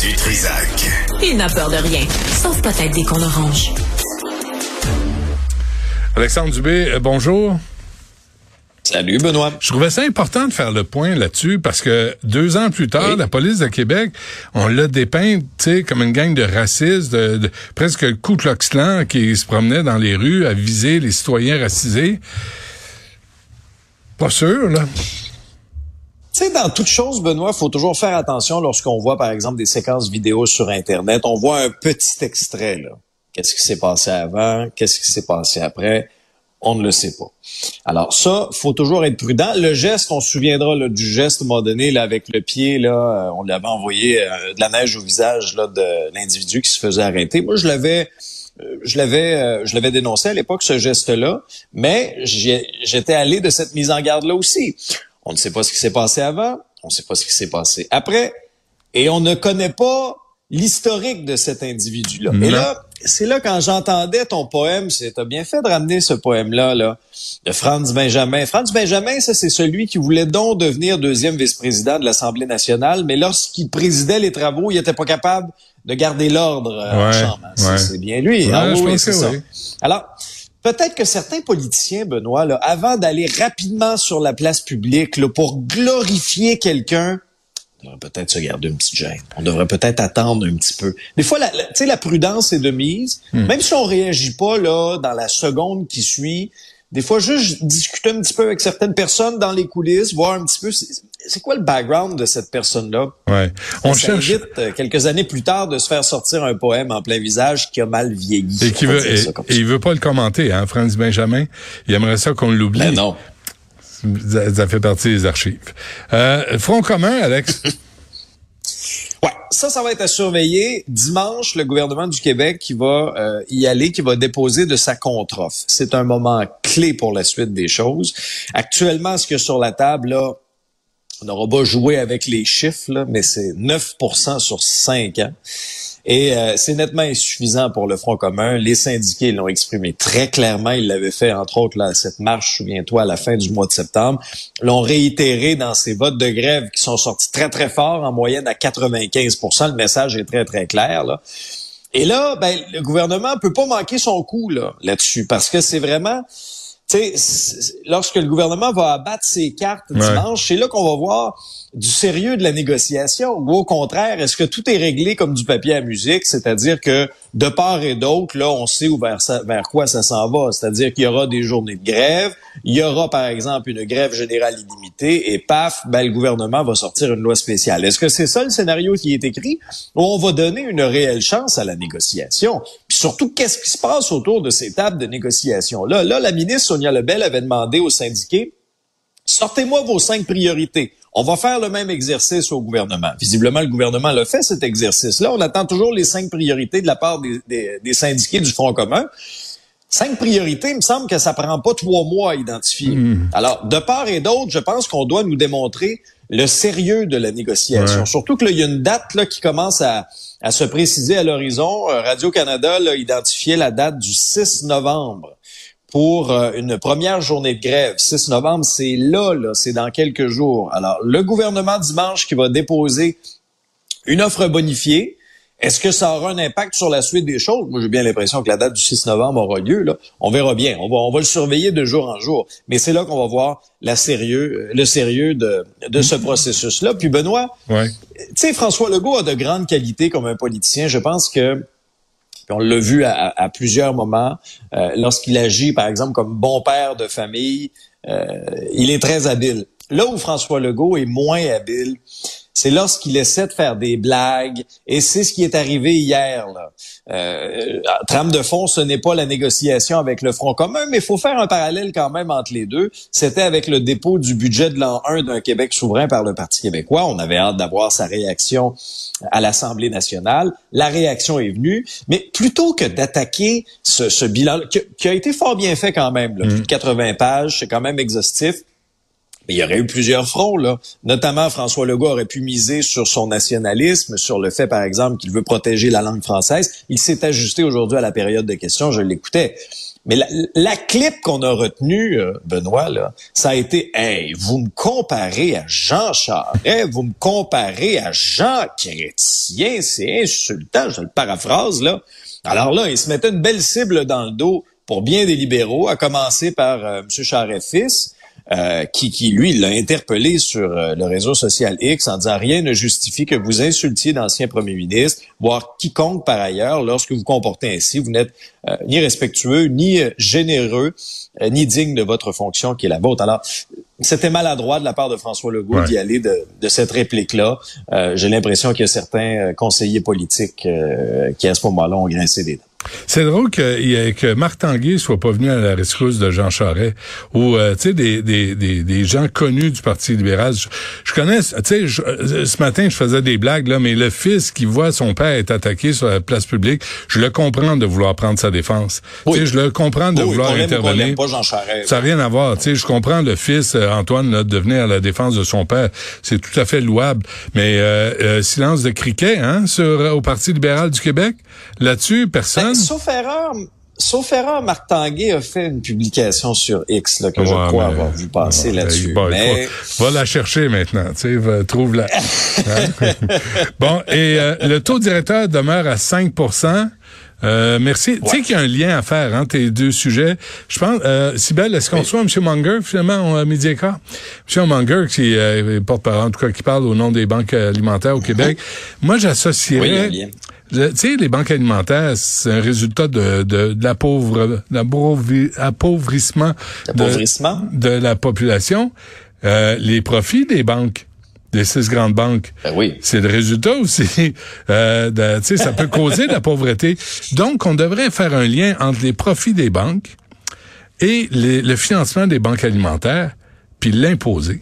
du Trisac. Il n'a peur de rien, sauf peut-être des qu'on orange. Alexandre Dubé, euh, bonjour. Salut Benoît. Je trouvais ça important de faire le point là-dessus parce que deux ans plus tard, la police de Québec, on l'a dépeint, tu sais, comme une gang de racistes, de, presque le Ku Klux Klan qui se promenait dans les rues à viser les citoyens racisés. Pas sûr, là. Tu sais, dans toute chose, Benoît, faut toujours faire attention lorsqu'on voit, par exemple, des séquences vidéo sur Internet. On voit un petit extrait, là. Qu'est-ce qui s'est passé avant? Qu'est-ce qui s'est passé après? On ne le sait pas. Alors ça, faut toujours être prudent. Le geste, on se souviendra là, du geste à donné là, avec le pied, là, euh, on l'avait envoyé euh, de la neige au visage là, de l'individu qui se faisait arrêter. Moi, je l'avais euh, je l'avais je l'avais dénoncé à l'époque ce geste-là, mais j'étais allé de cette mise en garde-là aussi. On ne sait pas ce qui s'est passé avant, on ne sait pas ce qui s'est passé après, et on ne connaît pas l'historique de cet individu-là. Et là, c'est là quand j'entendais ton poème, c'est t'as bien fait de ramener ce poème-là, là, de Franz Benjamin. Franz Benjamin, ça c'est celui qui voulait donc devenir deuxième vice-président de l'Assemblée nationale, mais lorsqu'il présidait les travaux, il n'était pas capable de garder l'ordre euh, en chambre. C'est bien lui. Hein? oui, c'est ça. Alors, peut-être que certains politiciens, Benoît, là, avant d'aller rapidement sur la place publique là, pour glorifier quelqu'un, on devrait peut-être se garder une petite gêne. On devrait peut-être attendre un petit peu. Des fois, la, la, la prudence est de mise. Hmm. Même si on réagit pas là dans la seconde qui suit, des fois, juste discuter un petit peu avec certaines personnes dans les coulisses, voir un petit peu c'est quoi le background de cette personne-là? Ouais. On ça cherche évite, euh, quelques années plus tard de se faire sortir un poème en plein visage qui a mal vieilli. Et qui veut, et, et il veut pas le commenter, hein, Franz Benjamin. Il aimerait ça qu'on l'oublie. Ben non. Ça, fait partie des archives. Euh, Front commun, Alex? Ouais, ça, ça va être à surveiller. Dimanche, le gouvernement du Québec qui va euh, y aller, qui va déposer de sa contre-offre. C'est un moment clé pour la suite des choses. Actuellement, ce que sur la table, là, on n'aura pas joué avec les chiffres, là, mais c'est 9% sur 5 ans. Et euh, c'est nettement insuffisant pour le Front commun. Les syndiqués l'ont exprimé très clairement. Ils l'avaient fait, entre autres, là, cette marche, souviens-toi, à la fin du mois de septembre. L'ont réitéré dans ces votes de grève qui sont sortis très, très fort, en moyenne à 95% Le message est très, très clair. Là. Et là, ben, le gouvernement peut pas manquer son coup là, là-dessus parce que c'est vraiment tu sais, lorsque le gouvernement va abattre ses cartes dimanche, c'est là qu'on va voir du sérieux de la négociation. Ou au contraire, est-ce que tout est réglé comme du papier à musique, c'est-à-dire que de part et d'autre, là, on sait vers quoi ça s'en va, c'est-à-dire qu'il y aura des journées de grève, il y aura par exemple une grève générale illimitée et paf, ben, le gouvernement va sortir une loi spéciale. Est-ce que c'est ça le scénario qui est écrit? Ou on va donner une réelle chance à la négociation? Puis surtout, qu'est-ce qui se passe autour de ces tables de négociation là Là, la ministre Sonia Lebel avait demandé aux syndiqués sortez-moi vos cinq priorités. On va faire le même exercice au gouvernement. Visiblement, le gouvernement l'a fait, cet exercice-là. On attend toujours les cinq priorités de la part des, syndiqués du Front commun. Cinq priorités, il me semble que ça prend pas trois mois à identifier. Hmm. Alors, de part et d'autre, je pense qu'on doit nous démontrer le sérieux de la négociation. Surtout que là, il y a une date là, qui commence à, se préciser à l'horizon. Euh, Radio-Canada a identifié la date du 6 novembre pour euh, une première journée de grève. 6 novembre, c'est là, là c'est dans quelques jours. Alors, le gouvernement dimanche qui va déposer une offre bonifiée, est-ce que ça aura un impact sur la suite des choses? Moi, j'ai bien l'impression que la date du 6 novembre aura lieu. Là. On verra bien. On va, on va le surveiller de jour en jour. Mais c'est là qu'on va voir la sérieux, le sérieux de, de ce processus-là. Puis Benoît, ouais. tu sais, François Legault a de grandes qualités comme un politicien. Je pense que on l'a vu à, plusieurs moments. Euh, lorsqu'il agit, par exemple, comme bon père de famille, euh, il est très habile. Là où François Legault est moins habile, c'est lorsqu'il essaie de faire des blagues, et c'est ce qui est arrivé hier. Là. Euh, trame de fond, ce n'est pas la négociation avec le Front commun, mais il faut faire un parallèle quand même entre les deux. C'était avec le dépôt du budget de l'an 1 d'un Québec souverain par le Parti québécois. On avait hâte d'avoir sa réaction à l'Assemblée nationale. La réaction est venue, mais plutôt que d'attaquer ce, ce bilan, qui, qui, a été fort bien fait quand même, là, plus de 80 pages, c'est quand même exhaustif, il y aurait eu plusieurs fronts, là. Notamment, François Legault aurait pu miser sur son nationalisme, sur le fait, par exemple, qu'il veut protéger la langue française. Il s'est ajusté aujourd'hui à la période de questions, je l'écoutais. Mais la, la clip qu'on a retenue, euh, Benoît, là, ça a été Hey, vous me comparez à Jean Charest, vous me comparez à Jean Chrétien, c'est insultant, je le paraphrase là. Alors là, il se mettait une belle cible dans le dos pour bien des libéraux, à commencer par euh, M. Charest fils. Euh, qui, qui, lui, l'a interpellé sur euh, le réseau social X en disant rien ne justifie que vous insultiez d'anciens premiers ministres, voire quiconque par ailleurs, lorsque vous comportez ainsi, vous n'êtes euh, ni respectueux, ni généreux, ni digne de votre fonction qui est la vôtre. Alors, c'était maladroit de la part de François Legault d'y aller de, de cette réplique-là. J'ai l'impression qu'il y a certains conseillers politiques qui, à ce moment-là, ont grincé des dents. C'est drôle que, que Marc Tanguay soit pas venu à la rescousse de Jean Charest ou euh, tu sais des, des, des, des, gens connus du Parti libéral. Je, connais, tu sais, euh, ce matin je faisais des blagues là, mais le fils qui voit son père être attaqué sur la place publique, je le comprends de vouloir prendre sa défense. Tu sais, je le comprends de vouloir intervenir. Pas Jean Charest, ça n'a rien à voir. Tu sais, je comprends le fils euh, Antoine là, de venir à la défense de son père. C'est tout à fait louable. Mais silence de criquet hein, sur au Parti libéral du Québec? Là-dessus, personne. Ben, sauf erreur, sauf erreur, Marc Tanguay a fait une publication sur X là, que je crois avoir vu passer là-dessus. mais... va la chercher maintenant, tu sais, trouve-la. Hein? bon, et euh, le taux directeur demeure à 5% euh, merci. Tu sais qu'il y a un lien à faire entre hein, tes deux sujets. Je pense, euh, Sibelle, est-ce qu'on soit M. Munger, finalement, à Mediacor? M. Munger, qui euh, porte-parole, en tout cas, qui parle au nom des banques alimentaires au Québec. Moi, j'associerais... Oui, tu sais, les banques alimentaires, c'est un résultat de, de, de la pauvre, l'appauvrissement de, de, la population. Euh, les profits des banques, des six grandes banques, ben oui. c'est le résultat aussi. Euh, tu sais, ça peut causer de la pauvreté. Donc, on devrait faire un lien entre les profits des banques et le financement des banques alimentaires, puis l'imposer.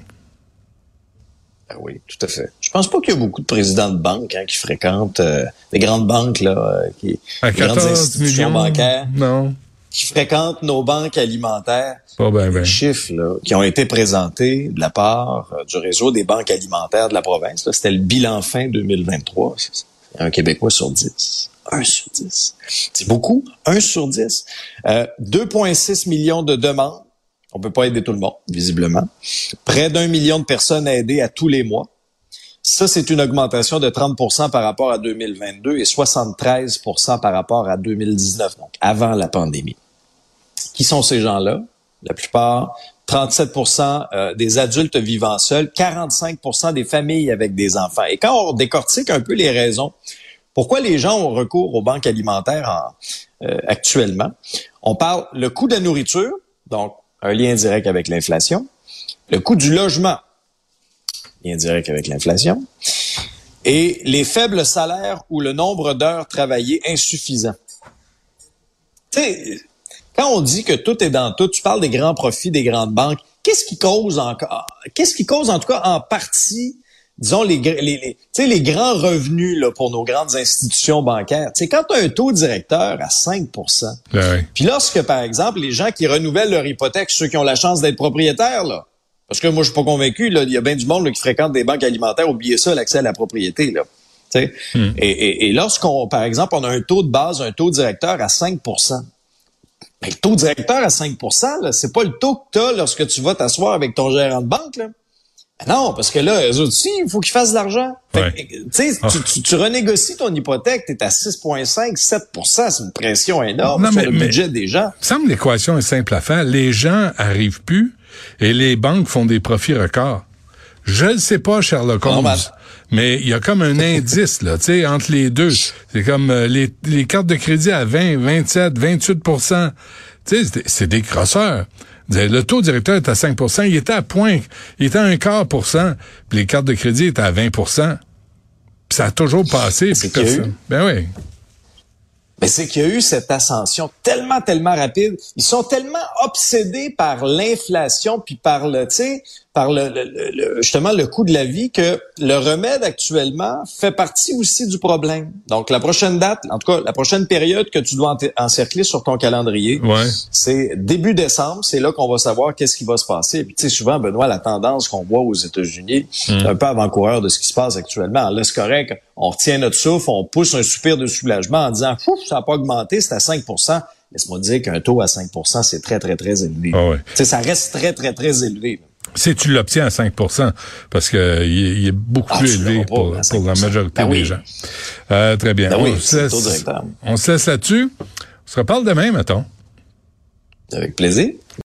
Ben oui, tout à fait. Je pense pas qu'il y a beaucoup de présidents de banques hein, qui fréquentent euh, des grandes banques là, euh, qui à grandes institutions bancaires, non. qui fréquentent nos banques alimentaires. Pas ben, ben. chiffres là, qui ont été présentés de la part euh, du réseau des banques alimentaires de la province. C'était le bilan fin 2023. Un Québécois sur 10. Un sur 10. C'est beaucoup. Un sur 10. 2,6 millions de demandes on peut pas aider tout le monde, visiblement. Près d'un million de personnes à aider à tous les mois. Ça, c'est une augmentation de 30% par rapport à 2022 et 73% par rapport à 2019, donc avant la pandémie. Qui sont ces gens-là? La plupart, 37% euh, des adultes vivant seuls, 45% des familles avec des enfants. Et quand on décortique un peu les raisons, pourquoi les gens ont recours aux banques alimentaires euh, actuellement, on parle le coût de la nourriture, donc un lien direct avec l'inflation. Le coût du logement, lien direct avec l'inflation. Et les faibles salaires ou le nombre d'heures travaillées insuffisant. Tu quand on dit que tout est dans tout, tu parles des grands profits des grandes banques. Qu'est-ce qui cause encore, qu'est-ce qui cause en tout cas en partie disons, les, les, les, les grands revenus là, pour nos grandes institutions bancaires. sais, quand tu as un taux directeur à 5% ben puis lorsque, par exemple, les gens qui renouvellent leur hypothèque, ceux qui ont la chance d'être propriétaires, là, parce que moi, je suis pas convaincu, il y a bien du monde qui fréquente des banques alimentaires, oubliez ça, l'accès à la propriété. Là. Hmm. Et, et, et lorsqu'on, par exemple, on a un taux de base, un taux directeur à 5 ben, le taux directeur à 5% c'est pas le taux que tu as lorsque tu vas t'asseoir avec ton gérant de banque. Là. Ben non, parce que là, eux aussi, il faut qu'ils fassent de l'argent. Ah. Tu, tu, renégocies ton hypothèque, tu es à 6,5, 7% c'est une pression énorme sur le budget des gens. Il semble l'équation est simple à faire. Les gens arrivent plus et les banques font des profits records. Je ne sais pas, Sherlock Holmes. Mais il y a comme un indice là, tu sais, entre les deux. C'est comme euh, les, les cartes de crédit à 20, 27, 28% Tu sais, c'est des grosseurs. Le taux directeur est à 5% il était à point, il était à un quart pour cent, puis les cartes de crédit étaient à 20 puis ça a toujours passé. Ben oui. Mais c'est qu'il y a eu cette ascension tellement, tellement rapide. Ils sont tellement obsédés par l'inflation puis par le, tu sais, par le, le, justement le coût de la vie que le remède actuellement fait partie aussi du problème. Donc la prochaine date, en tout cas la prochaine période que tu dois encercler sur ton calendrier, c'est début décembre. C'est là qu'on va savoir qu'est-ce qui va se passer. Et puis tu sais souvent Benoît, la tendance qu'on voit aux États-Unis, hmm. un peu avant-coureur de ce qui se passe actuellement. Là c'est correct, on retient notre souffle, on pousse un soupir de soulagement en disant, Ouf, ça n'a pas augmenté, c'est à 5% laisse-moi dire qu'un taux à 5% c'est très, très, très élevé. Ah ouais. Ça reste très, très, très élevé. Si tu l'obtiens à 5 parce que il est, beaucoup ah, plus élevé pour, pour, la majorité ben des gens. Euh, très bien. Ben on, oui, se laisse, on se laisse là-dessus. On se reparle demain, mettons. Avec plaisir.